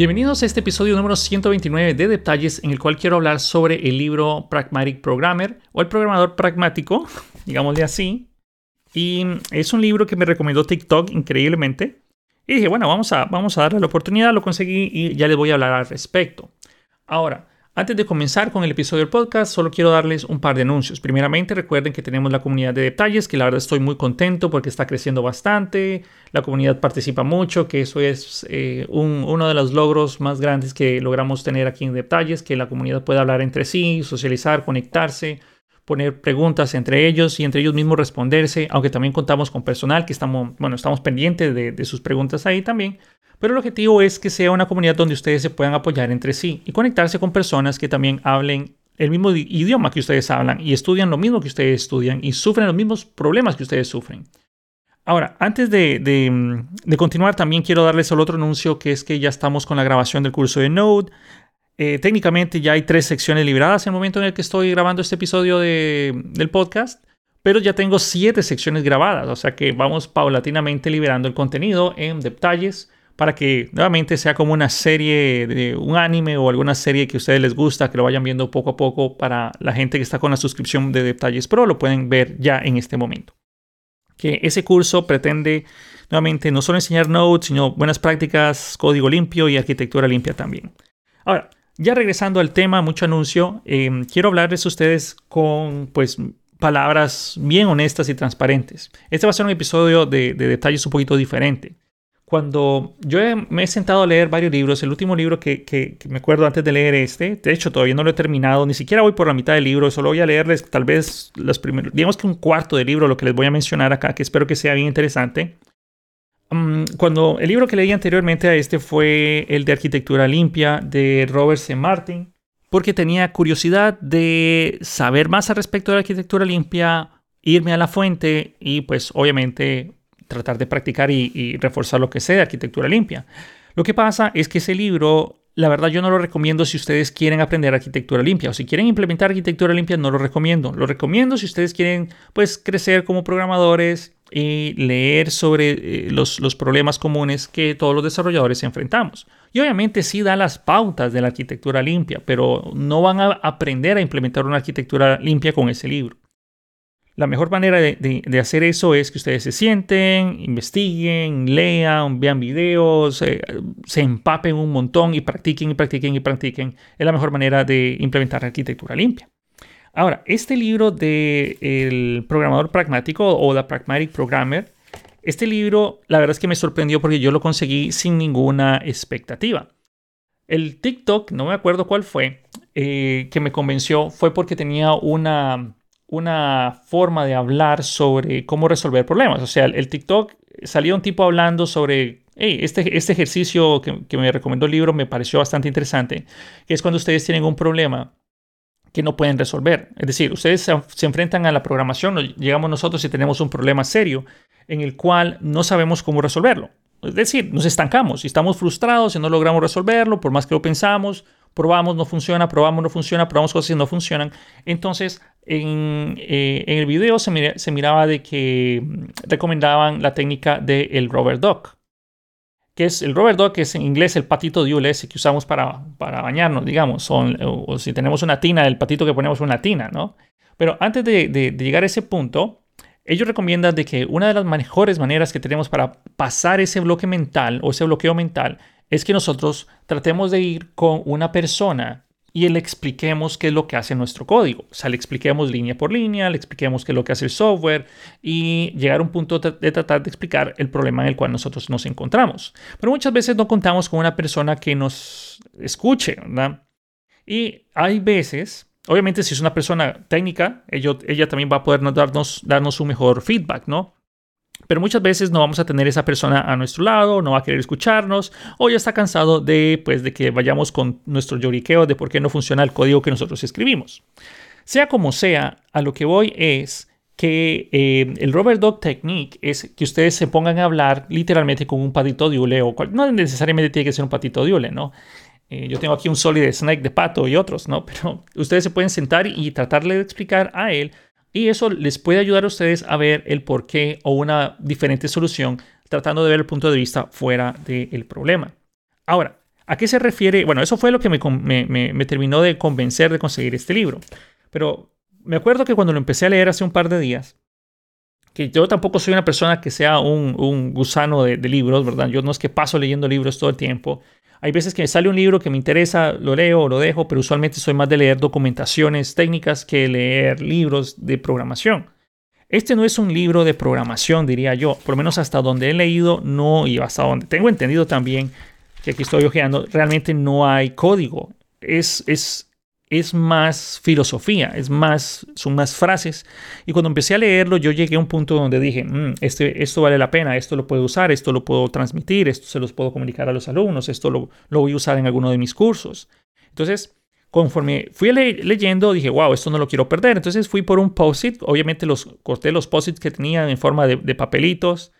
Bienvenidos a este episodio número 129 de Detalles en el cual quiero hablar sobre el libro Pragmatic Programmer o el programador pragmático, digámosle así. Y es un libro que me recomendó TikTok increíblemente. Y dije, bueno, vamos a, vamos a darle la oportunidad, lo conseguí y ya les voy a hablar al respecto. Ahora, antes de comenzar con el episodio del podcast, solo quiero darles un par de anuncios. Primeramente, recuerden que tenemos la comunidad de detalles, que la verdad estoy muy contento porque está creciendo bastante. La comunidad participa mucho, que eso es eh, uno de los logros más grandes que logramos tener aquí en detalles, que la comunidad pueda hablar entre sí, socializar, conectarse, poner preguntas entre ellos y entre ellos mismos responderse, aunque también contamos con personal que estamos, bueno, estamos pendientes de, de sus preguntas ahí también. Pero el objetivo es que sea una comunidad donde ustedes se puedan apoyar entre sí y conectarse con personas que también hablen el mismo idioma que ustedes hablan y estudian lo mismo que ustedes estudian y sufren los mismos problemas que ustedes sufren. Ahora, antes de, continuar, también quiero darles el otro anuncio que es que ya estamos con la grabación del curso de Node. Eh, técnicamente ya hay tres secciones liberadas en el momento en el que estoy grabando este episodio del podcast, pero ya tengo siete secciones grabadas, o sea que vamos paulatinamente liberando el contenido en detalles para que nuevamente sea como una serie de un anime o alguna serie que a ustedes les gusta, que lo vayan viendo poco a poco para la gente que está con la suscripción de Detalles Pro, lo pueden ver ya en este momento. Que ese curso pretende nuevamente no solo enseñar Node, sino buenas prácticas, código limpio y arquitectura limpia también. Ahora, ya regresando al tema, mucho anuncio, em, quiero hablarles a ustedes con pues palabras bien honestas y transparentes. Este va a ser un episodio de detalles un poquito diferente cuando yo me he sentado a leer varios libros, el último libro que, me acuerdo antes de leer este, de hecho todavía no lo he terminado, ni siquiera voy por la mitad del libro, solo voy a leerles tal vez los primeros, digamos que un cuarto del libro, lo que les voy a mencionar acá, que espero que sea bien interesante. Mm, cuando el libro que leí anteriormente a este fue el de Arquitectura Limpia de Robert C. Martin, porque tenía curiosidad de saber más al respecto de la arquitectura limpia, irme a la fuente y pues obviamente tratar de practicar y, reforzar lo que sea de arquitectura limpia. Lo que pasa es que ese libro la verdad yo no lo recomiendo si ustedes quieren aprender arquitectura limpia o si quieren implementar arquitectura limpia no lo recomiendo. Lo recomiendo si ustedes quieren pues crecer como programadores y leer sobre eh, los, los, problemas comunes que todos los desarrolladores enfrentamos. Y obviamente sí da las pautas de la arquitectura limpia, pero no van a aprender a implementar una arquitectura limpia con ese libro. La mejor manera de, hacer eso es que ustedes se sienten, investiguen, lean, vean videos, eh, se empapen un montón y practiquen y practiquen y practiquen. Es la mejor manera de implementar arquitectura limpia. Ahora, este libro de El programador pragmático o The Pragmatic Programmer, este libro la verdad es que me sorprendió porque yo lo conseguí sin ninguna expectativa. El TikTok, no me acuerdo cuál fue, eh, que me convenció fue porque tenía una una forma de hablar sobre cómo resolver problemas. O sea, el, TikTok salía un tipo hablando sobre, este, este ejercicio que, me recomendó el libro me pareció bastante interesante, que es cuando ustedes tienen un problema que no pueden resolver. Es decir, ustedes se, se enfrentan a la programación, llegamos nosotros y tenemos un problema serio en el cual no sabemos cómo resolverlo. Es decir, nos estancamos y estamos frustrados y no logramos resolverlo, por más que lo pensamos, probamos, no funciona, probamos, no funciona, probamos cosas y no funcionan. Entonces, en, eh, el video se, miraba de que mm, recomendaban la técnica del el Robert Duck, que es el Robert Duck, que es en inglés el patito de ese que usamos para, para bañarnos, digamos, o, si tenemos una tina, el patito que ponemos una tina, ¿no? Pero antes de, de llegar a ese punto, ellos recomiendan de que una de las mejores maneras que tenemos para pasar ese bloque mental o ese bloqueo mental es que nosotros tratemos de ir con una persona y le expliquemos qué es lo que hace nuestro código. O sea, le expliquemos línea por línea, le expliquemos qué es lo que hace el software y llegar a un punto de tratar de explicar el problema en el cual nosotros nos encontramos. Pero muchas veces no contamos con una persona que nos escuche, ¿verdad? Y hay veces, obviamente si es una persona técnica, ella, ella también va a poder darnos, darnos un mejor feedback, ¿no? Pero muchas veces no vamos a tener esa persona a nuestro lado, no va a querer escucharnos o ya está cansado de, pues, de que vayamos con nuestro lloriqueo de por qué no funciona el código que nosotros escribimos. Sea como sea, a lo que voy es que eh, el Robert Dog Technique es que ustedes se pongan a hablar literalmente con un patito de hule o no necesariamente tiene que ser un patito de hule, ¿no? Eh, yo tengo aquí un Solid Snake de pato y otros, ¿no? Pero ustedes se pueden sentar y tratarle de explicar a él y eso les puede ayudar a ustedes a ver el porqué o una diferente solución, tratando de ver el punto de vista fuera del problema. Ahora, ¿A qué se refiere? Bueno, eso fue lo que me, terminó de convencer de conseguir este libro. Pero me acuerdo que cuando lo empecé a leer hace un par de días, que yo tampoco soy una persona que sea un, gusano de, de, libros, ¿verdad? Yo no es que paso leyendo libros todo el tiempo. Hay veces que me sale un libro que me interesa, lo leo o lo dejo, pero usualmente soy más de leer documentaciones técnicas que leer libros de programación. Este no es un libro de programación, diría yo, por lo menos hasta donde he leído, no, y hasta donde tengo entendido también, que aquí estoy ojeando, realmente no hay código. Es, es, es más filosofía, es más, son más frases. Y cuando empecé a leerlo, yo llegué a un punto donde dije, mm, este, esto vale la pena, esto lo puedo usar, esto lo puedo transmitir, esto se los puedo comunicar a los alumnos, esto lo, lo voy a usar en alguno de mis cursos. Entonces, conforme fui leyendo, dije, wow, esto no lo quiero perder. Entonces fui por un post-it. Obviamente los corté los post-its que tenía en forma de, papelitos,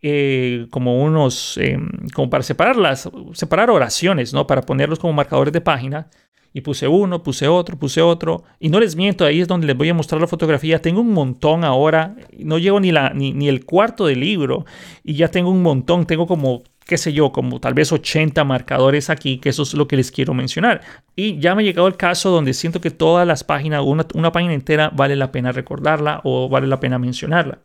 eh, como unos, em, como para separarlas, separar oraciones, ¿no? Para ponerlos como marcadores de página. Y puse uno, puse otro, puse otro. Y no les miento, ahí es donde les voy a mostrar la fotografía. Tengo un montón ahora. No llego ni, la, ni, ni el cuarto del libro. Y ya tengo un montón. Tengo como qué sé yo, como tal vez 80 marcadores aquí, que eso es lo que les quiero mencionar. Y ya me ha llegado el caso donde siento que todas las páginas, una, una página entera, vale la pena recordarla o vale la pena mencionarla.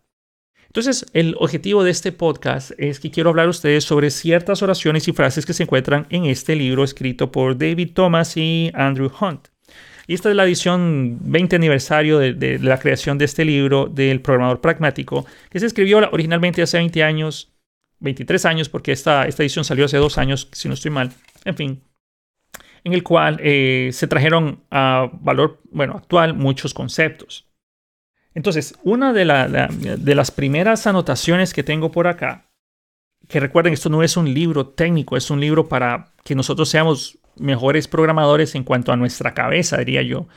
Entonces, el objetivo de este podcast es que quiero hablar a ustedes sobre ciertas oraciones y frases que se encuentran en este libro escrito por David Thomas y Andrew Hunt. Y esta es la edición 20 aniversario de, de la creación de este libro del programador pragmático, que se escribió originalmente hace 20 años 23 años, porque esta, esta edición salió hace dos años, si no estoy mal. En fin, en el cual eh, se trajeron a valor bueno, actual muchos conceptos. Entonces, una de, las primeras anotaciones que tengo por acá, que recuerden, esto no es un libro técnico, es un libro para que nosotros seamos mejores programadores en cuanto a nuestra cabeza, diría yo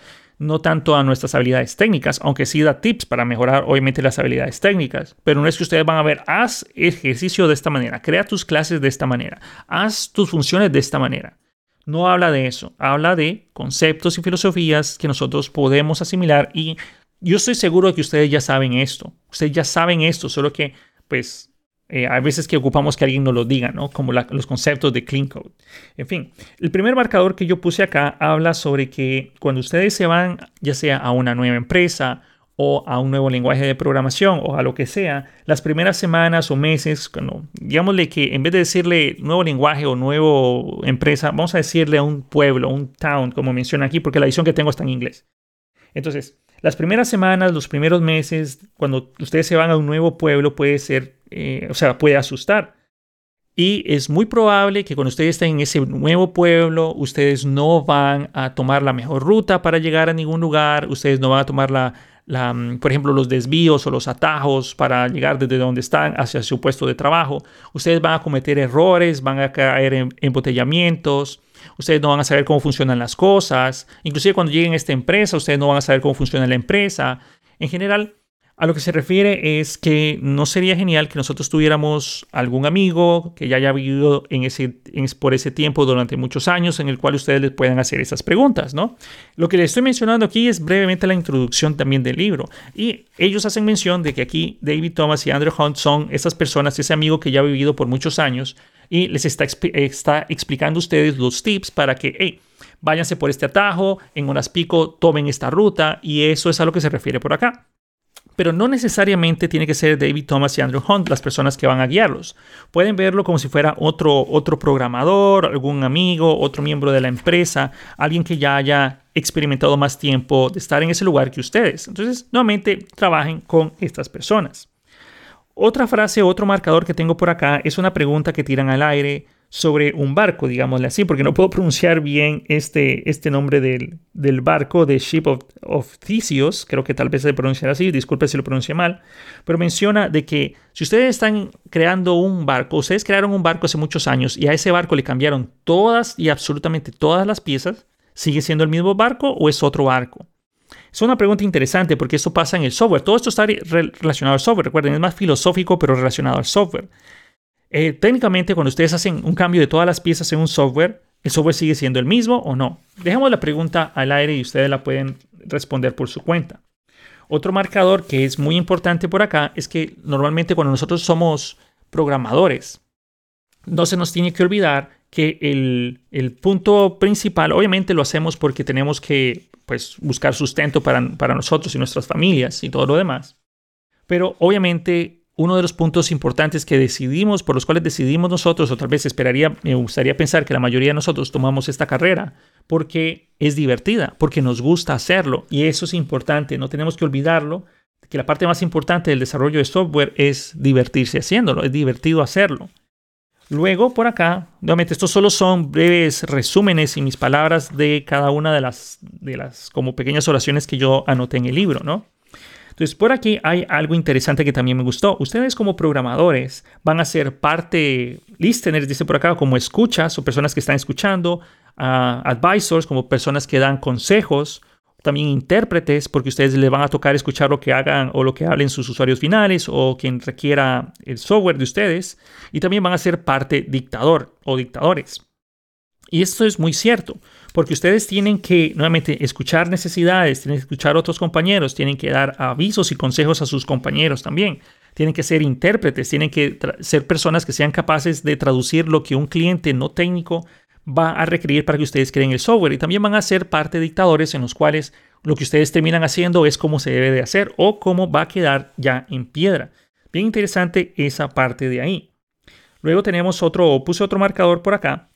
no tanto a nuestras habilidades técnicas, aunque sí da tips para mejorar obviamente las habilidades técnicas, pero no es que ustedes van a ver, haz ejercicio de esta manera, crea tus clases de esta manera, haz tus funciones de esta manera. No habla de eso, habla de conceptos y filosofías que nosotros podemos asimilar y yo estoy seguro de que ustedes ya saben esto, ustedes ya saben esto, solo que pues eh, hay veces que ocupamos que alguien nos lo diga, ¿no? Como los conceptos de Clean Code. En fin, el primer marcador que yo puse acá habla sobre que cuando ustedes se van, ya sea a una nueva empresa o a un nuevo lenguaje de programación o a lo que sea, las primeras semanas o meses, cuando, digámosle que en vez de decirle nuevo lenguaje o nuevo empresa, vamos a decirle a un pueblo, un town, como menciona aquí, porque la edición que tengo está en inglés. Entonces, las primeras semanas, los primeros meses, cuando ustedes se van a un nuevo pueblo, puede ser eh, o sea, puede asustar. Y es muy probable que cuando ustedes estén en ese nuevo pueblo, ustedes no van a tomar la mejor ruta para llegar a ningún lugar, ustedes no van a tomar la, la, mm, por ejemplo, los desvíos o los atajos para llegar desde donde están hacia su puesto de trabajo. Ustedes van a cometer errores, van a caer en embotellamientos, ustedes no van a saber cómo funcionan las cosas. Inclusive cuando lleguen a esta empresa, ustedes no van a saber cómo funciona la empresa. En general, a lo que se refiere es que no sería genial que nosotros tuviéramos algún amigo que ya haya vivido en ese, por ese tiempo durante muchos años en el cual ustedes les puedan hacer esas preguntas, ¿no? Lo que les estoy mencionando aquí es brevemente la introducción también del libro. Y ellos hacen mención de que aquí David Thomas y Andrew Hunt son esas personas, ese amigo que ya ha vivido por muchos años y les está, está explicando a ustedes los tips para que, hey, váyanse por este atajo, en unas pico tomen esta ruta y eso es a lo que se refiere por acá pero no necesariamente tiene que ser David Thomas y Andrew Hunt las personas que van a guiarlos. Pueden verlo como si fuera otro, otro programador, algún amigo, otro miembro de la empresa, alguien que ya haya experimentado más tiempo de estar en ese lugar que ustedes. Entonces, nuevamente, trabajen con estas personas. Otra frase, otro marcador que tengo por acá es una pregunta que tiran al aire sobre un barco, digámosle así, porque no puedo pronunciar bien este, este nombre del, del barco, de Ship of, of, Theseus, creo que tal vez se pronuncia así, disculpe si lo pronuncie mal, pero menciona de que si ustedes están creando un barco, ustedes crearon un barco hace muchos años y a ese barco le cambiaron todas y absolutamente todas las piezas, ¿sigue siendo el mismo barco o es otro barco? Es una pregunta interesante porque esto pasa en el software. Todo esto está relacionado al software. Recuerden, es más filosófico, pero relacionado al software. Eh, técnicamente, cuando ustedes hacen un cambio de todas las piezas en un software, ¿el software sigue siendo el mismo o no? Dejemos la pregunta al aire y ustedes la pueden responder por su cuenta. Otro marcador que es muy importante por acá es que normalmente cuando nosotros somos programadores, no se nos tiene que olvidar que el, el, punto principal, obviamente lo hacemos porque tenemos que pues, buscar sustento para, para nosotros y nuestras familias y todo lo demás. Pero obviamente uno de los puntos importantes que decidimos, por los cuales decidimos nosotros, o tal vez esperaría, me gustaría pensar que la mayoría de nosotros tomamos esta carrera, porque es divertida, porque nos gusta hacerlo. Y eso es importante, no tenemos que olvidarlo, que la parte más importante del desarrollo de software es divertirse haciéndolo, es divertido hacerlo. Luego, por acá, nuevamente, estos solo son breves resúmenes y mis palabras de cada una de las, de las como pequeñas oraciones que yo anoté en el libro, ¿no? Entonces, por aquí hay algo interesante que también me gustó. Ustedes como programadores van a ser parte, listeners, dice por acá, como escuchas o personas que están escuchando, advisors, como personas que dan consejos, también intérpretes, porque ustedes les van a tocar escuchar lo que hagan o lo que hablen sus usuarios finales o quien requiera el software de ustedes. Y también van a ser parte dictador o dictadores. Y esto es muy cierto, porque ustedes tienen que, nuevamente, escuchar necesidades, tienen que escuchar a otros compañeros, tienen que dar avisos y consejos a sus compañeros también. Tienen que ser intérpretes, tienen que ser personas que sean capaces de traducir lo que un cliente no técnico va a requerir para que ustedes creen el software y también van a ser parte de dictadores en los cuales lo que ustedes terminan haciendo es cómo se debe de hacer o cómo va a quedar ya en piedra. Bien interesante esa parte de ahí. Luego tenemos otro, puse otro marcador por acá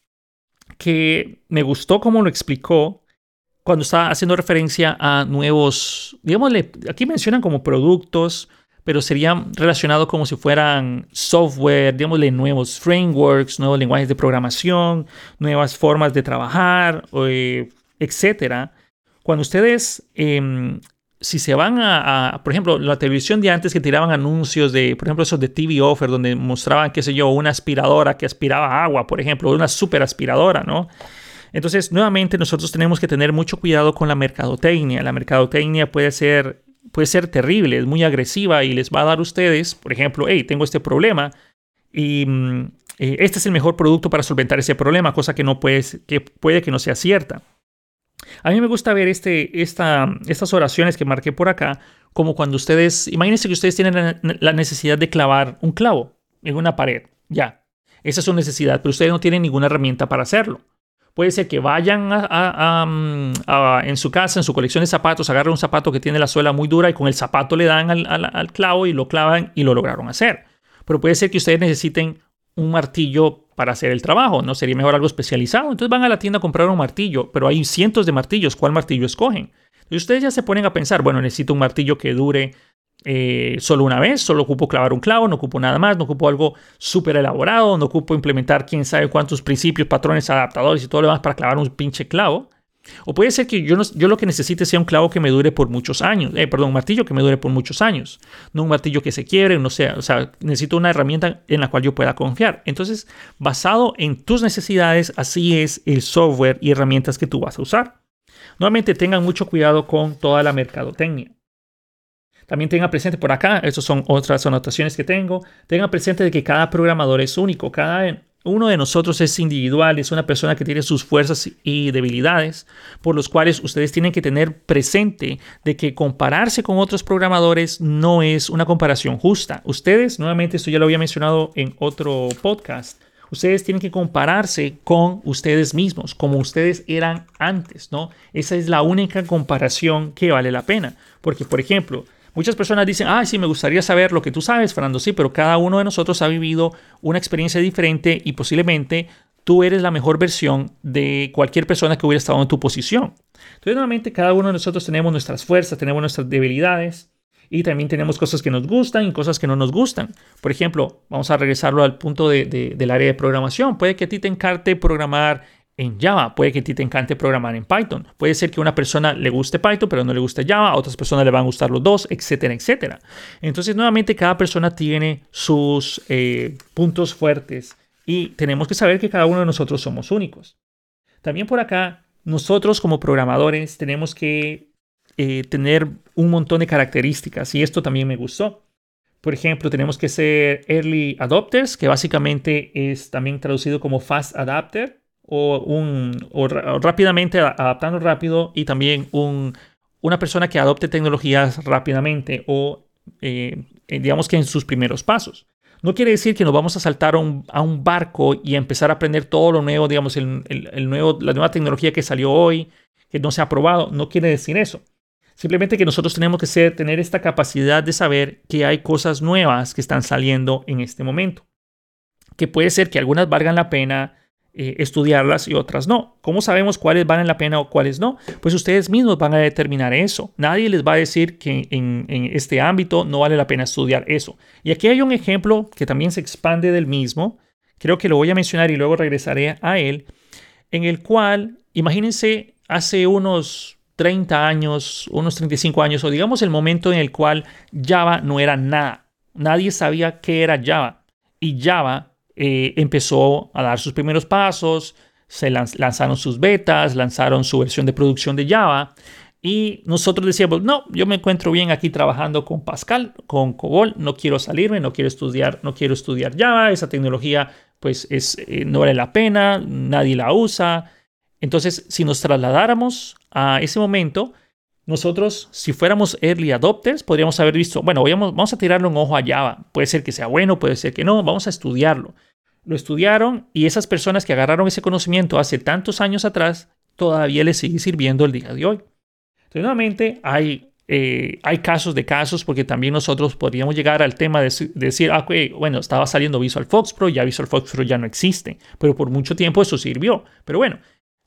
que me gustó cómo lo explicó cuando estaba haciendo referencia a nuevos, digámosle, aquí mencionan como productos, pero serían relacionados como si fueran software, digámosle, nuevos frameworks, nuevos lenguajes de programación, nuevas formas de trabajar, eh, etcétera. Cuando ustedes, em, si se van a, por ejemplo, la televisión de antes que tiraban anuncios de, por ejemplo, esos de TV Offer, donde mostraban, qué sé yo, una aspiradora que aspiraba agua, por ejemplo, una super aspiradora, ¿no? Entonces, nuevamente, nosotros tenemos que tener mucho cuidado con la mercadotecnia. La mercadotecnia puede ser puede ser terrible, es muy agresiva y les va a dar a ustedes, por ejemplo, hey, tengo este problema y mm, eh, este es el mejor producto para solventar ese problema, cosa que, no puede, que puede que no sea cierta. A mí me gusta ver este, esta, estas oraciones que marqué por acá como cuando ustedes, imagínense que ustedes tienen la necesidad de clavar un clavo en una pared, ya, esa es su necesidad, pero ustedes no tienen ninguna herramienta para hacerlo. Puede ser que vayan en su casa, en su colección de zapatos, agarren un zapato que tiene la suela muy dura y con el zapato le dan al, clavo y lo clavan y lo lograron hacer. Pero puede ser que ustedes necesiten un martillo para hacer el trabajo, ¿no? Sería mejor algo especializado. Entonces van a la tienda a comprar un martillo, pero hay cientos de martillos. ¿Cuál martillo escogen? Y ustedes ya se ponen a pensar, bueno, necesito un martillo que dure eh, solo una vez, solo ocupo clavar un clavo, no ocupo nada más, no ocupo algo súper elaborado, no ocupo implementar quién sabe cuántos principios, patrones, adaptadores y todo lo demás para clavar un pinche clavo. O puede ser que yo, lo que necesite sea un clavo que me dure por muchos años, eh, perdón, un martillo que me dure por muchos años, no un martillo que se quiebre, no sea, o sea, necesito una herramienta en la cual yo pueda confiar. Entonces, basado en tus necesidades, así es el software y herramientas que tú vas a usar. Nuevamente, tengan mucho cuidado con toda la mercadotecnia. También tengan presente por acá, estas son otras anotaciones que tengo, tengan presente de que cada programador es único, cada uno de nosotros es individual, es una persona que tiene sus fuerzas y debilidades, por los cuales ustedes tienen que tener presente de que compararse con otros programadores no es una comparación justa. Ustedes, nuevamente, esto ya lo había mencionado en otro podcast, ustedes tienen que compararse con ustedes mismos, como ustedes eran antes, ¿no? Esa es la única comparación que vale la pena. Porque, por ejemplo, Muchas personas dicen, ah, sí, me gustaría saber lo que tú sabes, Fernando. Sí, pero cada uno de nosotros ha vivido una experiencia diferente y posiblemente tú eres la mejor versión de cualquier persona que hubiera estado en tu posición. Entonces, nuevamente, cada uno de nosotros tenemos nuestras fuerzas, tenemos nuestras debilidades y también tenemos cosas que nos gustan y cosas que no nos gustan. Por ejemplo, vamos a regresarlo al punto del área de programación. Puede que a ti te encarte programar en Java. Puede que a ti te encante programar en Python. Puede ser que a una persona le guste Python, pero no le guste Java. A otras personas le van a gustar los dos, etcétera, etcétera. Entonces, nuevamente, cada persona tiene sus eh, puntos fuertes y tenemos que saber que cada uno de nosotros somos únicos. También por acá, nosotros como programadores tenemos que eh, tener un montón de características y esto también me gustó. Por ejemplo, tenemos que ser early adopters, que básicamente es también traducido como fast adapter o, un, o, rápidamente, adaptando rápido y también un, una persona que adopte tecnologías rápidamente o eh, eh, digamos que en sus primeros pasos. No quiere decir que nos vamos a saltar a un, barco y empezar a aprender todo lo nuevo, digamos, el, nuevo, la nueva tecnología que salió hoy, que no se ha probado. No quiere decir eso. Simplemente que nosotros tenemos que ser, tener esta capacidad de saber que hay cosas nuevas que están saliendo en este momento. Que puede ser que algunas valgan la pena eh, estudiarlas y otras no. ¿Cómo sabemos cuáles valen la pena o cuáles no? Pues ustedes mismos van a determinar eso. Nadie les va a decir que en, en este ámbito no vale la pena estudiar eso. Y aquí hay un ejemplo que también se expande del mismo. Creo que lo voy a mencionar y luego regresaré a él. En el cual, imagínense, hace unos 30 años, unos 35 años, o digamos el momento en el cual Java no era nada. Nadie sabía qué era Java. Y Java eh, empezó a dar sus primeros pasos, se lanzaron sus betas, lanzaron su versión de producción de Java. Y nosotros decíamos, no, yo me encuentro bien aquí trabajando con Pascal, con COBOL, no quiero salirme, no quiero estudiar, no quiero estudiar Java, esa tecnología pues es, eh, no vale la pena, nadie la usa. Entonces, si nos trasladáramos a ese momento, nosotros, si fuéramos early adopters, podríamos haber visto, bueno, vamos a tirarle un ojo a Java. Puede ser que sea bueno, puede ser que no, vamos a estudiarlo. Lo estudiaron y esas personas que agarraron ese conocimiento hace tantos años atrás, todavía les sigue sirviendo el día de hoy. Entonces, nuevamente, hay, eh, casos de casos porque también nosotros podríamos llegar al tema de, decir, ah, bueno, estaba saliendo Visual Fox Pro, ya Visual Fox Pro ya no existe, pero por mucho tiempo eso sirvió. Pero bueno,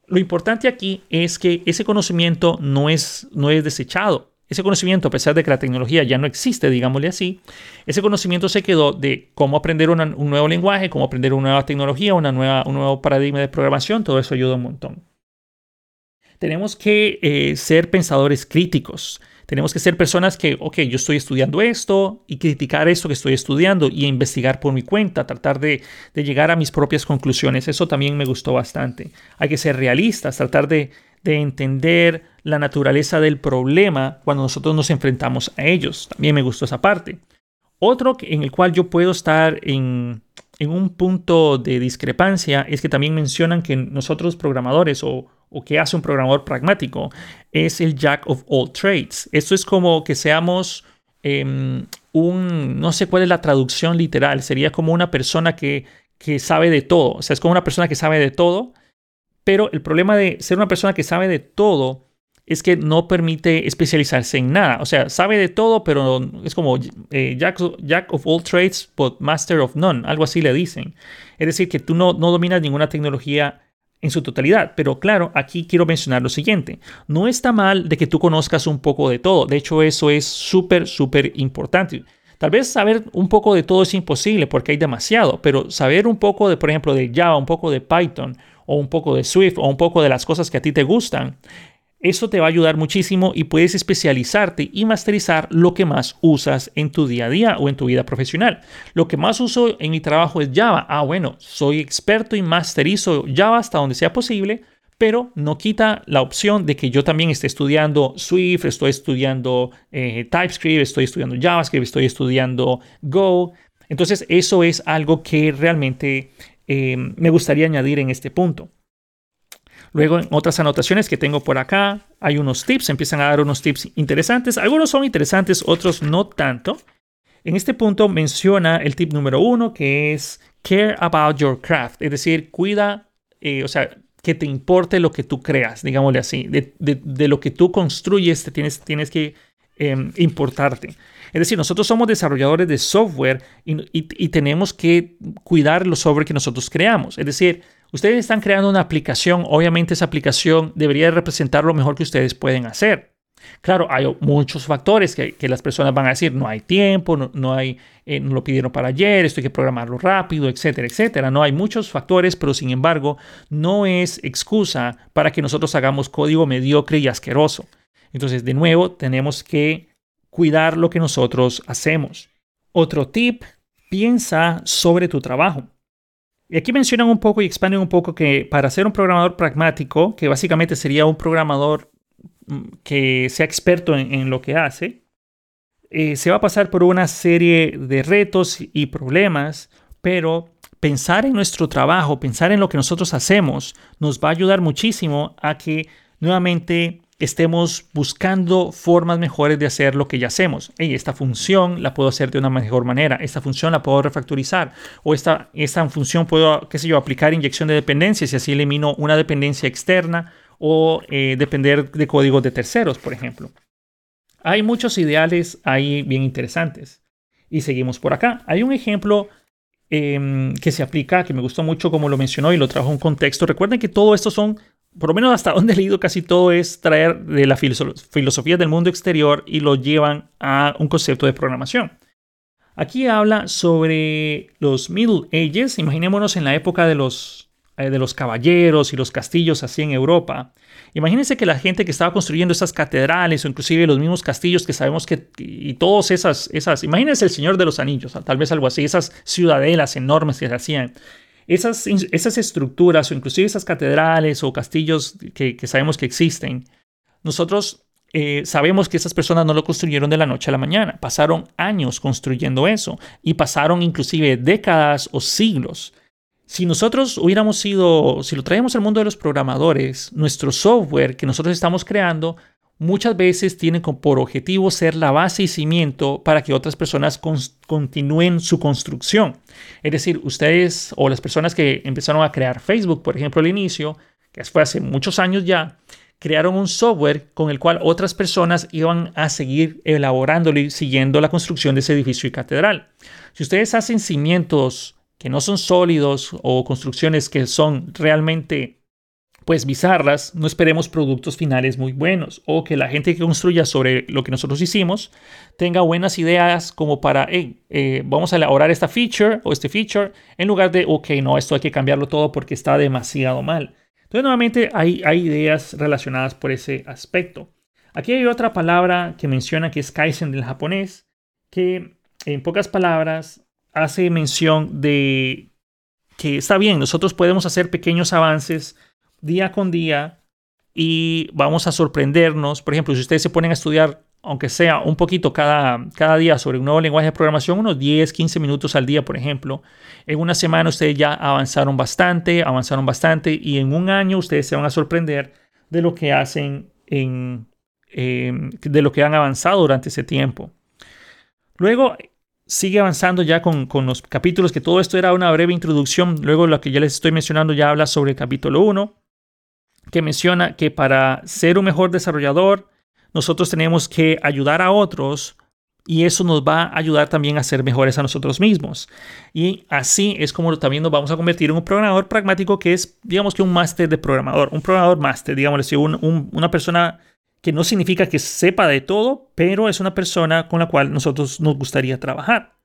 lo importante aquí es que ese conocimiento no es, no es desechado. Ese conocimiento, a pesar de que la tecnología ya no existe, digámosle así, ese conocimiento se quedó de cómo aprender un nuevo lenguaje, cómo aprender una nueva tecnología, una nueva, un nuevo paradigma de programación, todo eso ayuda un montón. Tenemos que eh, ser pensadores críticos. Tenemos que ser personas que, ok, yo estoy estudiando esto y criticar esto que estoy estudiando y investigar por mi cuenta, tratar de, llegar a mis propias conclusiones. Eso también me gustó bastante. Hay que ser realistas, tratar de, entender la naturaleza del problema cuando nosotros nos enfrentamos a ellos. También me gustó esa parte. Otro en el cual yo puedo estar en, en un punto de discrepancia es que también mencionan que nosotros programadores o o que hace un programador pragmático es el jack of all trades. Esto es como que seamos em, un, no sé cuál es la traducción literal, sería como una persona que, que sabe de todo, o sea, es como una persona que sabe de todo, pero el problema de ser una persona que sabe de todo es que no permite especializarse en nada. O sea, sabe de todo, pero es como eh, jack, jack, of all trades, but master of none. Algo así le dicen. Es decir, que tú no, no dominas ninguna tecnología en su totalidad. Pero claro, aquí quiero mencionar lo siguiente. No está mal de que tú conozcas un poco de todo. De hecho, eso es súper, súper importante. Tal vez saber un poco de todo es imposible porque hay demasiado, pero saber un poco de, por ejemplo, de Java, un poco de Python o un poco de Swift o un poco de las cosas que a ti te gustan, eso te va a ayudar muchísimo y puedes especializarte y masterizar lo que más usas en tu día a día o en tu vida profesional. Lo que más uso en mi trabajo es Java. Ah, bueno, soy experto y masterizo Java hasta donde sea posible, pero no quita la opción de que yo también esté estudiando Swift, estoy estudiando eh, TypeScript, estoy estudiando JavaScript, estoy estudiando Go. Entonces, eso es algo que realmente eh, me gustaría añadir en este punto. Luego, en otras anotaciones que tengo por acá, hay unos tips, empiezan a dar unos tips interesantes. Algunos son interesantes, otros no tanto. En este punto menciona el tip número uno, que es care about your craft, es decir, cuida, eh, o sea, que te importe lo que tú creas, digámosle así, de, lo que tú construyes, tienes, tienes que em, importarte. Es decir, nosotros somos desarrolladores de software y, y tenemos que cuidar los software que nosotros creamos. Es decir, Ustedes están creando una aplicación, obviamente esa aplicación debería representar lo mejor que ustedes pueden hacer. Claro, hay muchos factores que, las personas van a decir, no hay tiempo, no, hay, eh, no lo pidieron para ayer, esto hay que programarlo rápido, etcétera, etcétera. No hay muchos factores, pero sin embargo, no es excusa para que nosotros hagamos código mediocre y asqueroso. Entonces, de nuevo, tenemos que cuidar lo que nosotros hacemos. Otro tip, piensa sobre tu trabajo. Y aquí mencionan un poco y expanden un poco que para ser un programador pragmático, que básicamente sería un programador mm, que sea experto en, lo que hace, eh, se va a pasar por una serie de retos y problemas, pero pensar en nuestro trabajo, pensar en lo que nosotros hacemos, nos va a ayudar muchísimo a que nuevamente estemos buscando formas mejores de hacer lo que ya hacemos. Hey, esta función la puedo hacer de una mejor manera, esta función la puedo refactorizar, o esta, esta función puedo, qué sé yo, aplicar inyección de dependencias y así elimino una dependencia externa o eh, depender de códigos de terceros, por ejemplo. Hay muchos ideales ahí bien interesantes. Y seguimos por acá. Hay un ejemplo em, que se aplica, que me gustó mucho como lo mencionó y lo trajo en contexto. Recuerden que todo esto son por lo menos hasta donde he leído casi todo es traer de la filosofía del mundo exterior y lo llevan a un concepto de programación. Aquí habla sobre los Middle Ages, imaginémonos en la época de los, eh, de los caballeros y los castillos así en Europa. Imagínense que la gente que estaba construyendo esas catedrales o inclusive los mismos castillos que sabemos que y todas esas, esas, imagínense el Señor de los Anillos, tal vez algo así, esas ciudadelas enormes que se hacían esas, esas estructuras o inclusive esas catedrales o castillos que, sabemos que existen, nosotros eh, sabemos que esas personas no lo construyeron de la noche a la mañana, pasaron años construyendo eso y pasaron inclusive décadas o siglos. Si nosotros hubiéramos sido, si lo traemos al mundo de los programadores, nuestro software que nosotros estamos creando muchas veces tienen por objetivo ser la base y cimiento para que otras personas continúen su construcción. Es decir, ustedes o las personas que empezaron a crear Facebook, por ejemplo, al inicio, que fue hace muchos años ya, crearon un software con el cual otras personas iban a seguir elaborándolo y siguiendo la construcción de ese edificio y catedral. Si ustedes hacen cimientos que no son sólidos o construcciones que son realmente pues bizarras, no esperemos productos finales muy buenos o que la gente que construya sobre lo que nosotros hicimos tenga buenas ideas como para, hey, eh, vamos a elaborar esta feature o este feature en lugar de, ok, no, esto hay que cambiarlo todo porque está demasiado mal. Entonces, nuevamente hay, hay ideas relacionadas por ese aspecto. Aquí hay otra palabra que menciona que es Kaizen del japonés, que en pocas palabras hace mención de que está bien, nosotros podemos hacer pequeños avances día con día y vamos a sorprendernos. Por ejemplo, si ustedes se ponen a estudiar, aunque sea un poquito cada, cada día sobre un nuevo lenguaje de programación, unos 10, 15 minutos al día, por ejemplo, en una semana ustedes ya avanzaron bastante, avanzaron bastante y en un año ustedes se van a sorprender de lo que hacen en, em, de lo que han avanzado durante ese tiempo. Luego, sigue avanzando ya con, con, los capítulos, que todo esto era una breve introducción. Luego lo que ya les estoy mencionando ya habla sobre el capítulo 1 que menciona que para ser un mejor desarrollador, nosotros tenemos que ayudar a otros y eso nos va a ayudar también a ser mejores a nosotros mismos. Y así es como también nos vamos a convertir en un programador pragmático que es, digamos que un máster de programador, un programador máster, digamos así, una persona que no significa que sepa de todo, pero es una persona con la cual nosotros nos gustaría trabajar.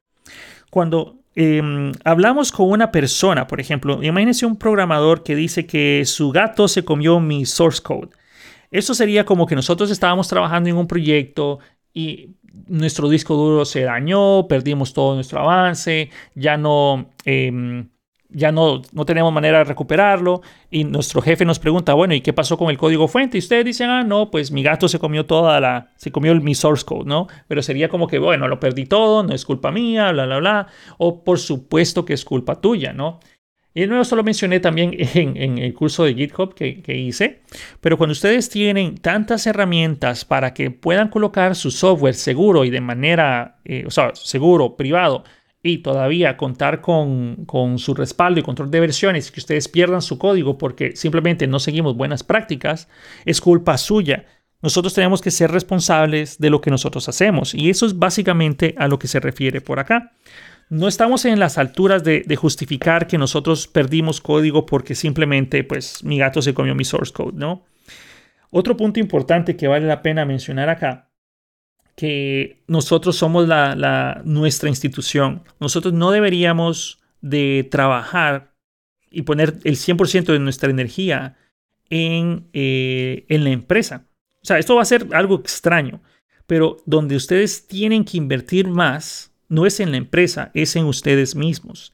Cuando Em, hablamos con una persona, por ejemplo, imagínense un programador que dice que su gato se comió mi source code. Eso sería como que nosotros estábamos trabajando en un proyecto y nuestro disco duro se dañó, perdimos todo nuestro avance, ya no... Em, ya no, no tenemos manera de recuperarlo y nuestro jefe nos pregunta, bueno, ¿y qué pasó con el código fuente? Y ustedes dicen, ah, no, pues mi gato se comió toda la, se comió mi source code, ¿no? Pero sería como que, bueno, lo perdí todo, no es culpa mía, bla, bla, bla, o por supuesto que es culpa tuya, ¿no? Y de nuevo, esto lo mencioné también en, el curso de GitHub que, hice, pero cuando ustedes tienen tantas herramientas para que puedan colocar su software seguro y de manera, eh, o sea, seguro, privado, y todavía contar con, su respaldo y control de versiones, que ustedes pierdan su código porque simplemente no seguimos buenas prácticas, es culpa suya. Nosotros tenemos que ser responsables de lo que nosotros hacemos y eso es básicamente a lo que se refiere por acá. No estamos en las alturas de, de justificar que nosotros perdimos código porque simplemente pues mi gato se comió mi source code, ¿no? Otro punto importante que vale la pena mencionar acá que nosotros somos la, nuestra institución. Nosotros no deberíamos de trabajar y poner el 100% de nuestra energía en, eh, en la empresa. O sea, esto va a ser algo extraño, pero donde ustedes tienen que invertir más no es en la empresa, es en ustedes mismos.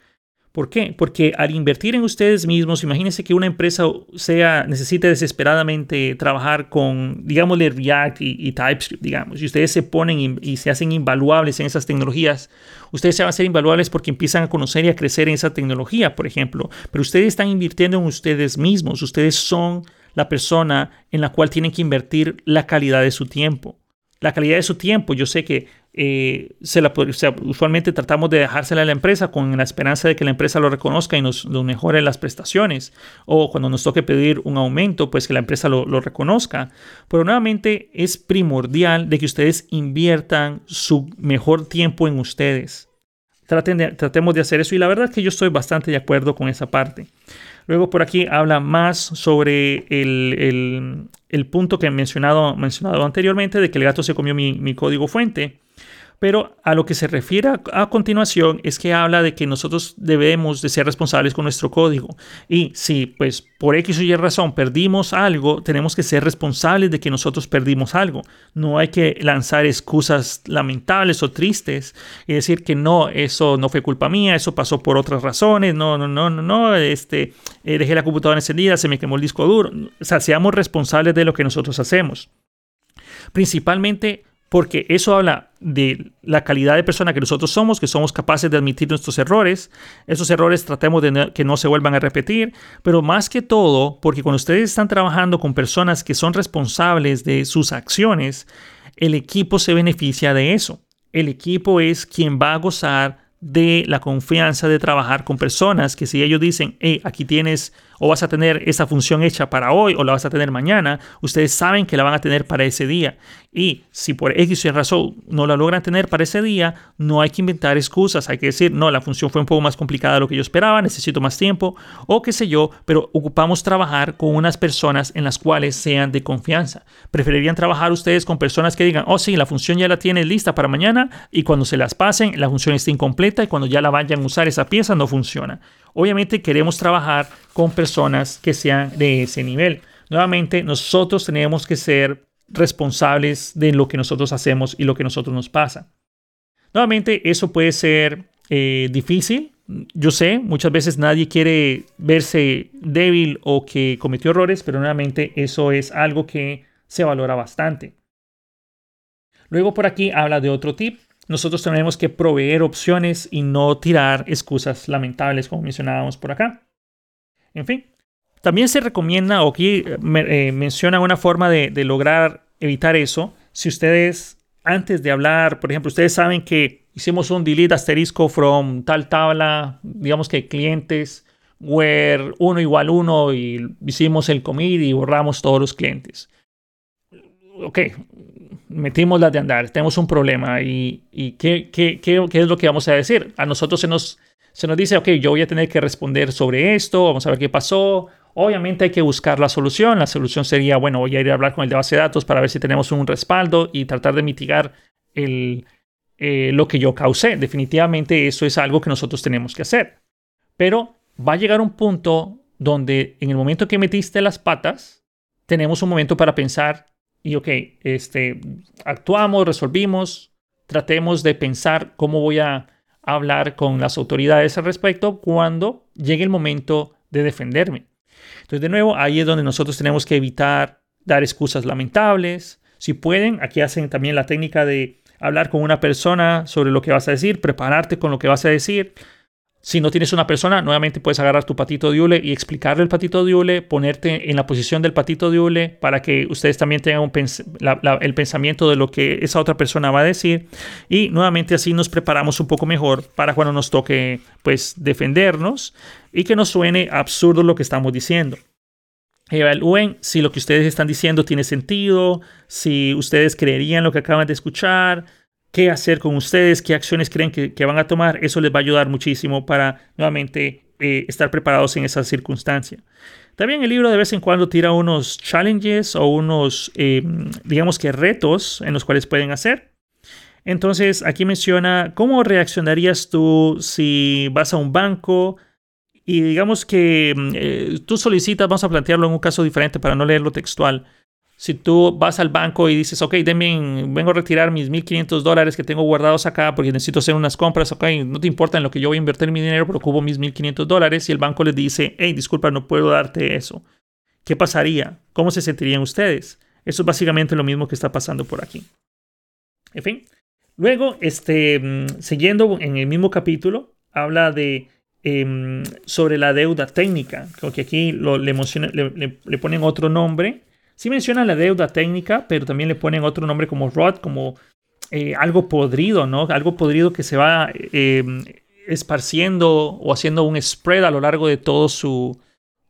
¿Por qué? Porque al invertir en ustedes mismos, imagínense que una empresa sea, necesite desesperadamente trabajar con, digámosle, React y, TypeScript, digamos, y ustedes se ponen y, se hacen invaluables en esas tecnologías, ustedes se van a hacer invaluables porque empiezan a conocer y a crecer en esa tecnología, por ejemplo, pero ustedes están invirtiendo en ustedes mismos, ustedes son la persona en la cual tienen que invertir la calidad de su tiempo. La calidad de su tiempo, yo sé que eh, usualmente tratamos de dejársela a la empresa con la esperanza de que la empresa lo reconozca y nos, mejore las prestaciones. O cuando nos toque pedir un aumento, pues que la empresa lo, reconozca. Pero nuevamente es primordial de que ustedes inviertan su mejor tiempo en ustedes. Traten tratemos de hacer eso y la verdad es que yo estoy bastante de acuerdo con esa parte. Luego por aquí habla más sobre el, punto que he mencionado, mencionado anteriormente de que el gato se comió mi código fuente. Pero a lo que se refiere a, continuación es que habla de que nosotros debemos de ser responsables con nuestro código. Y si pues por X o Y razón perdimos algo, tenemos que ser responsables de que nosotros perdimos algo. No hay que lanzar excusas lamentables o tristes y decir que no, eso no fue culpa mía, eso pasó por otras razones, no, no, no, no, no, este, eh, dejé la computadora encendida, se me quemó el disco duro. O sea, seamos responsables de lo que nosotros hacemos. Principalmente porque eso habla de la calidad de persona que nosotros somos, que somos capaces de admitir nuestros errores. Esos errores tratemos de que no se vuelvan a repetir, pero más que todo, porque cuando ustedes están trabajando con personas que son responsables de sus acciones, el equipo se beneficia de eso. El equipo es quien va a gozar de la confianza de trabajar con personas que si ellos dicen, hey, aquí tienes o vas a tener esa función hecha para hoy o la vas a tener mañana, ustedes saben que la van a tener para ese día. Y si por X razón no la logran tener para ese día, no hay que inventar excusas. Hay que decir, no, la función fue un poco más complicada de lo que yo esperaba, necesito más tiempo o qué sé yo, pero ocupamos trabajar con unas personas en las cuales sean de confianza. Preferirían trabajar ustedes con personas que digan, oh sí, la función ya la tiene lista para mañana y cuando se las pasen, la función está incompleta y cuando ya la vayan a usar esa pieza no funciona. Obviamente queremos trabajar con personas que sean de ese nivel. Nuevamente, nosotros tenemos que ser responsables de lo que nosotros hacemos y lo que nosotros nos pasa. Nuevamente, eso puede ser eh, difícil. Yo sé, muchas veces nadie quiere verse débil o que cometió errores, pero nuevamente eso es algo que se valora bastante. Luego por aquí habla de otro tip nosotros tenemos que proveer opciones y no tirar excusas lamentables como mencionábamos por acá. En fin, también se recomienda, o aquí eh, eh, menciona una forma de, lograr evitar eso. Si ustedes, antes de hablar, por ejemplo, ustedes saben que hicimos un delete asterisco from tal tabla, digamos que clientes, where 1 igual 1 y hicimos el commit y borramos todos los clientes. Ok, metimos las de andar, tenemos un problema y, ¿qué, es lo que vamos a decir? A nosotros se nos, se nos dice, ok, yo voy a tener que responder sobre esto, vamos a ver qué pasó. Obviamente hay que buscar la solución. La solución sería, bueno, voy a ir a hablar con el de base de datos para ver si tenemos un respaldo y tratar de mitigar eh, lo que yo causé. Definitivamente eso es algo que nosotros tenemos que hacer. Pero va a llegar un punto donde en el momento que metiste las patas, tenemos un momento para pensar y ok, este, actuamos, resolvimos, tratemos de pensar cómo voy a hablar con las autoridades al respecto cuando llegue el momento de defenderme. Entonces, de nuevo, ahí es donde nosotros tenemos que evitar dar excusas lamentables. Si pueden, aquí hacen también la técnica de hablar con una persona sobre lo que vas a decir, prepararte con lo que vas a decir, si no tienes una persona, nuevamente puedes agarrar tu patito de hule y explicarle el patito de hule, ponerte en la posición del patito de hule para que ustedes también tengan el pensamiento de lo que esa otra persona va a decir. Y nuevamente así nos preparamos un poco mejor para cuando nos toque pues defendernos y que nos suene absurdo lo que estamos diciendo. Evalúen si lo que ustedes están diciendo tiene sentido, si ustedes creerían lo que acaban de escuchar, qué hacer con ustedes, qué acciones creen que, van a tomar. Eso les va a ayudar muchísimo para nuevamente eh, estar preparados en esa circunstancia. También el libro de vez en cuando tira unos challenges o unos, em, digamos que retos en los cuales pueden hacer. Entonces aquí menciona cómo reaccionarías tú si vas a un banco y digamos que em, eh, tú solicitas, vamos a plantearlo en un caso diferente para no leerlo textual si tú vas al banco y dices, ok, vengo a retirar mis 1.500 dólares que tengo guardados acá porque necesito hacer unas compras, ok, no te importa en lo que yo voy a invertir mi dinero, pero ocupo mis 1.500 dólares y el banco les dice, hey, disculpa, no puedo darte eso. ¿Qué pasaría? ¿Cómo se sentirían ustedes? Eso es básicamente lo mismo que está pasando por aquí. En fin. Luego, este, mm, siguiendo en el mismo capítulo, habla de em, sobre la deuda técnica, que aquí le ponen otro nombre Sí mencionan la deuda técnica, pero también le ponen otro nombre como rot, como eh, algo podrido, ¿no? Algo podrido que se va eh, esparciendo o haciendo un spread a lo largo de todo su,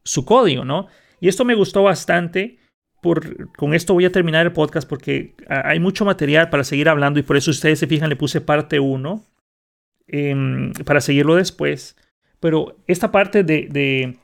su código, ¿no? Y esto me gustó bastante. Por, con esto voy a terminar el podcast porque hay mucho material para seguir hablando y por eso ustedes se fijan, le puse parte 1 em, para seguirlo después. Pero esta parte de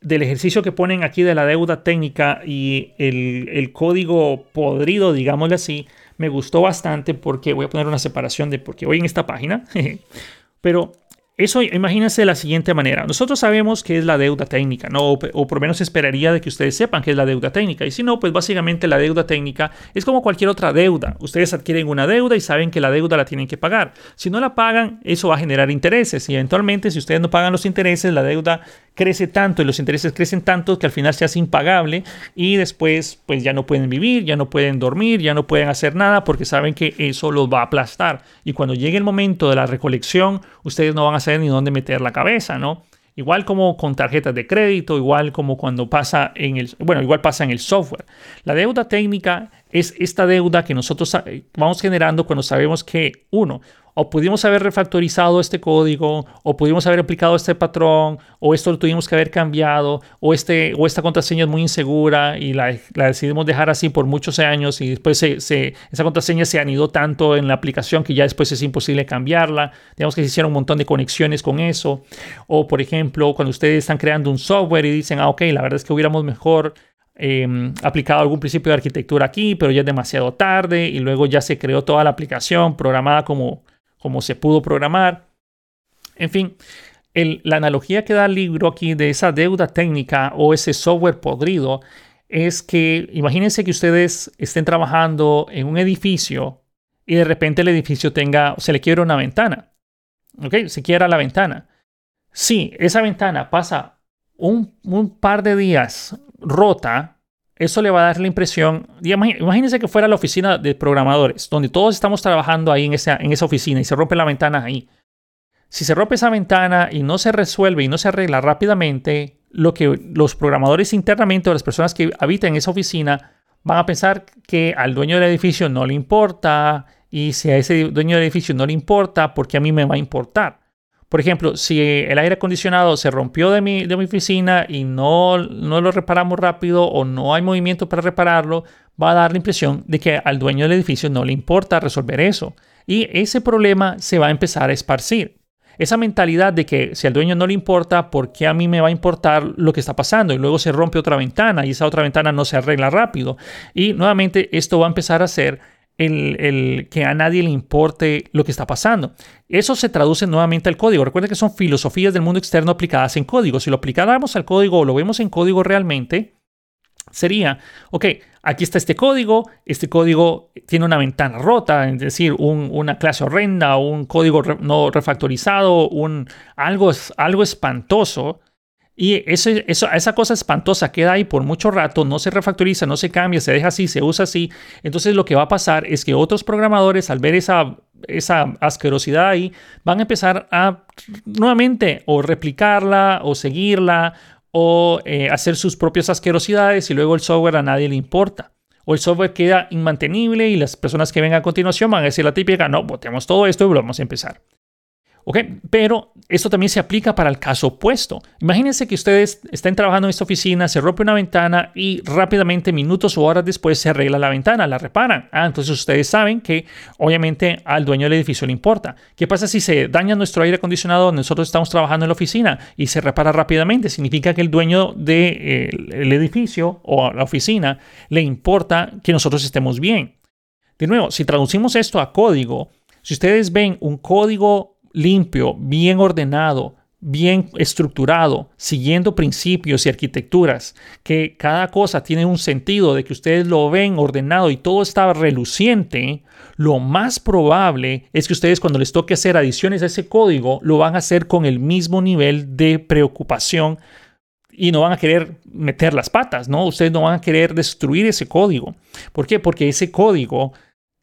del ejercicio que ponen aquí de la deuda técnica y el, código podrido, digámosle así, me gustó bastante porque voy a poner una separación de porque voy en esta página. Pero eso imagínense de la siguiente manera. Nosotros sabemos qué es la deuda técnica, ¿no? O, por lo menos esperaría de que ustedes sepan qué es la deuda técnica. Y si no, pues básicamente la deuda técnica es como cualquier otra deuda. Ustedes adquieren una deuda y saben que la deuda la tienen que pagar. Si no la pagan, eso va a generar intereses. Y eventualmente, si ustedes no pagan los intereses, la deuda crece tanto y los intereses crecen tanto que al final se hace impagable y después pues ya no pueden vivir, ya no pueden dormir, ya no pueden hacer nada porque saben que eso los va a aplastar. Y cuando llegue el momento de la recolección, ustedes no van a ni dónde meter la cabeza, ¿no? Igual como con tarjetas de crédito, igual como cuando pasa en el, bueno, igual pasa en el software. La deuda técnica es esta deuda que nosotros eh, vamos generando cuando sabemos que, uno, o pudimos haber refactorizado este código, o pudimos haber aplicado este patrón, o esto lo tuvimos que haber cambiado, o, este, o esta contraseña es muy insegura y la, decidimos dejar así por muchos años y después se, esa contraseña se anidó tanto en la aplicación que ya después es imposible cambiarla. Digamos que se hicieron un montón de conexiones con eso. O, por ejemplo, cuando ustedes están creando un software y dicen, ah, ok, la verdad es que hubiéramos mejor Em, aplicado algún principio de arquitectura aquí, pero ya es demasiado tarde y luego ya se creó toda la aplicación programada como, como se pudo programar. En fin, la analogía que da el libro aquí de esa deuda técnica o ese software podrido es que imagínense que ustedes estén trabajando en un edificio y de repente el edificio tenga, se le quiebra una ventana. ¿Ok? Se quiebra la ventana. Si esa ventana pasa un, un par de días rota, eso le va a dar la impresión, imagínense que fuera la oficina de programadores, donde todos estamos trabajando ahí en esa, en esa oficina y se rompe la ventana ahí. Si se rompe esa ventana y no se resuelve y no se arregla rápidamente, lo que los programadores internamente o las personas que habitan esa oficina van a pensar que al dueño del edificio no le importa y si a ese dueño del edificio no le importa, ¿por qué a mí me va a importar? Por ejemplo, si el aire acondicionado se rompió de mi, de mi oficina y no, no lo reparamos rápido o no hay movimiento para repararlo, va a dar la impresión de que al dueño del edificio no le importa resolver eso. Y ese problema se va a empezar a esparcir. Esa mentalidad de que si al dueño no le importa, ¿por qué a mí me va a importar lo que está pasando? Y luego se rompe otra ventana y esa otra ventana no se arregla rápido. Y nuevamente esto va a empezar a ser el, que a nadie le importe lo que está pasando. Eso se traduce nuevamente al código. Recuerden que son filosofías del mundo externo aplicadas en código. Si lo aplicáramos al código o lo vemos en código realmente, sería, ok, aquí está este código, este código tiene una ventana rota, es decir, una clase horrenda, un código no refactorizado, un, algo, algo espantoso. Y esa cosa espantosa queda ahí por mucho rato, no se refactoriza, no se cambia, se deja así, se usa así. Entonces lo que va a pasar es que otros programadores al ver esa, asquerosidad ahí van a empezar a nuevamente o replicarla o seguirla o eh, hacer sus propias asquerosidades y luego el software a nadie le importa. O el software queda inmantenible y las personas que vengan a continuación van a decir la típica, no, botemos todo esto y volvemos a empezar. ¿Ok? Pero esto también se aplica para el caso opuesto. Imagínense que ustedes estén trabajando en esta oficina, se rompe una ventana y rápidamente, minutos o horas después, se arregla la ventana, la reparan. Ah, entonces ustedes saben que obviamente al dueño del edificio le importa. ¿Qué pasa si se daña nuestro aire acondicionado nosotros estamos trabajando en la oficina y se repara rápidamente? Significa que el dueño del edificio o la oficina le importa que nosotros estemos bien. De nuevo, si traducimos esto a código, si ustedes ven un código limpio, bien ordenado, bien estructurado, siguiendo principios y arquitecturas, que cada cosa tiene un sentido, de que ustedes lo ven ordenado y todo está reluciente, lo más probable es que ustedes cuando les toque hacer adiciones a ese código, lo van a hacer con el mismo nivel de preocupación y no van a querer meter las patas, ¿no? Ustedes no van a querer destruir ese código. ¿Por qué? Porque ese código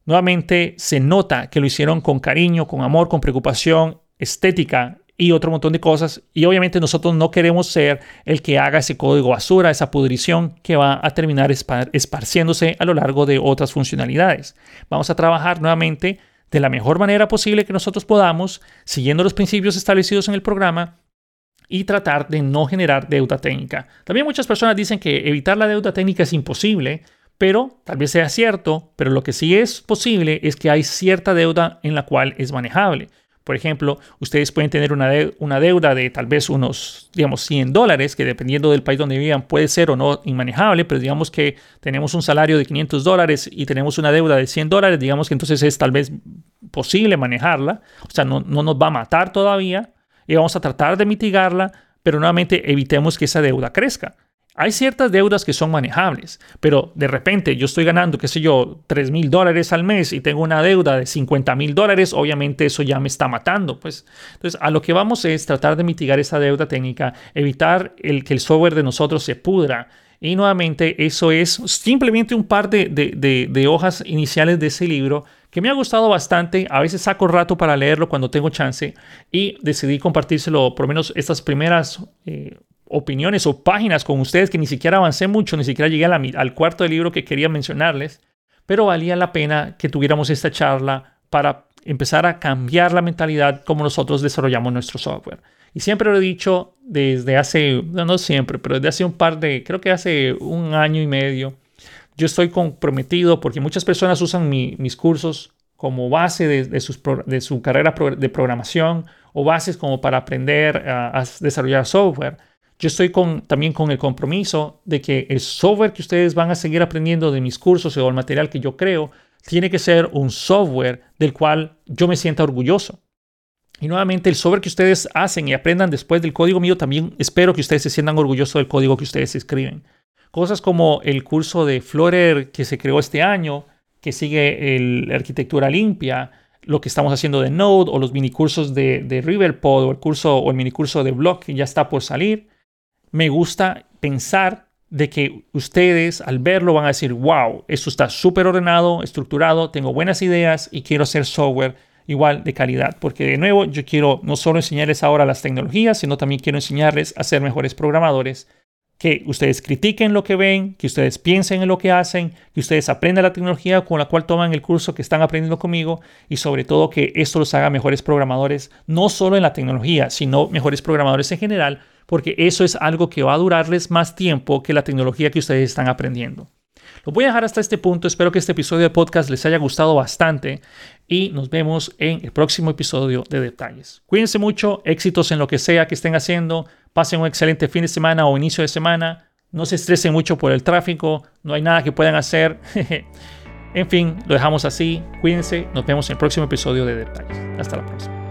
nuevamente se nota que lo hicieron con cariño, con amor, con preocupación estética y otro montón de cosas. Y obviamente nosotros no queremos ser el que haga ese código basura, esa pudrición que va a terminar esparciéndose a lo largo de otras funcionalidades. Vamos a trabajar nuevamente de la mejor manera posible que nosotros podamos, siguiendo los principios establecidos en el programa y tratar de no generar deuda técnica. También muchas personas dicen que evitar la deuda técnica es imposible, pero tal vez sea cierto, pero lo que sí es posible es que hay cierta deuda en la cual es manejable. Por ejemplo, ustedes pueden tener una, una deuda de tal vez unos, digamos, 100 dólares, que dependiendo del país donde vivan puede ser o no inmanejable, pero digamos que tenemos un salario de 500 dólares y tenemos una deuda de 100 dólares, digamos que entonces es tal vez posible manejarla, o sea, no, no nos va a matar todavía y vamos a tratar de mitigarla, pero nuevamente evitemos que esa deuda crezca. Hay ciertas deudas que son manejables, pero de repente yo estoy ganando, qué sé yo, 3 mil dólares al mes y tengo una deuda de 50 mil dólares, obviamente eso ya me está matando. Pues. Entonces, a lo que vamos es tratar de mitigar esa deuda técnica, evitar el, que el software de nosotros se pudra. Y nuevamente, eso es simplemente un par de, hojas iniciales de ese libro que me ha gustado bastante. A veces saco rato para leerlo cuando tengo chance y decidí compartírselo, por lo menos estas primeras eh, opiniones o páginas con ustedes que ni siquiera avancé mucho, ni siquiera llegué al cuarto del libro que quería mencionarles, pero valía la pena que tuviéramos esta charla para empezar a cambiar la mentalidad como nosotros desarrollamos nuestro software. Y siempre lo he dicho desde hace, no, siempre, pero desde hace un par de, creo que hace un año y medio, yo estoy comprometido porque muchas personas usan mis cursos como base de, de su carrera de programación o bases como para aprender a desarrollar software yo estoy con, también con el compromiso de que el software que ustedes van a seguir aprendiendo de mis cursos o el material que yo creo tiene que ser un software del cual yo me sienta orgulloso. Y nuevamente, el software que ustedes hacen y aprendan después del código mío, también espero que ustedes se sientan orgullosos del código que ustedes escriben. Cosas como el curso de Flutter que se creó este año, que sigue la arquitectura limpia, lo que estamos haciendo de Node o los minicursos de, de Riverpod o el curso o el minicurso de Block que ya está por salir me gusta pensar de que ustedes al verlo van a decir, wow, esto está súper ordenado, estructurado, tengo buenas ideas y quiero hacer software igual de calidad. Porque de nuevo, yo quiero no solo enseñarles ahora las tecnologías, sino también quiero enseñarles a ser mejores programadores. Que ustedes critiquen lo que ven, que ustedes piensen en lo que hacen, que ustedes aprendan la tecnología con la cual toman el curso que están aprendiendo conmigo y sobre todo que esto los haga mejores programadores, no solo en la tecnología, sino mejores programadores en general, porque eso es algo que va a durarles más tiempo que la tecnología que ustedes están aprendiendo. Lo voy a dejar hasta este punto. Espero que este episodio de podcast les haya gustado bastante y nos vemos en el próximo episodio de Detalles. Cuídense mucho, éxitos en lo que sea que estén haciendo, pasen un excelente fin de semana o inicio de semana, no se estresen mucho por el tráfico, no hay nada que puedan hacer. en fin, lo dejamos así. Cuídense, nos vemos en el próximo episodio de Detalles. Hasta la próxima.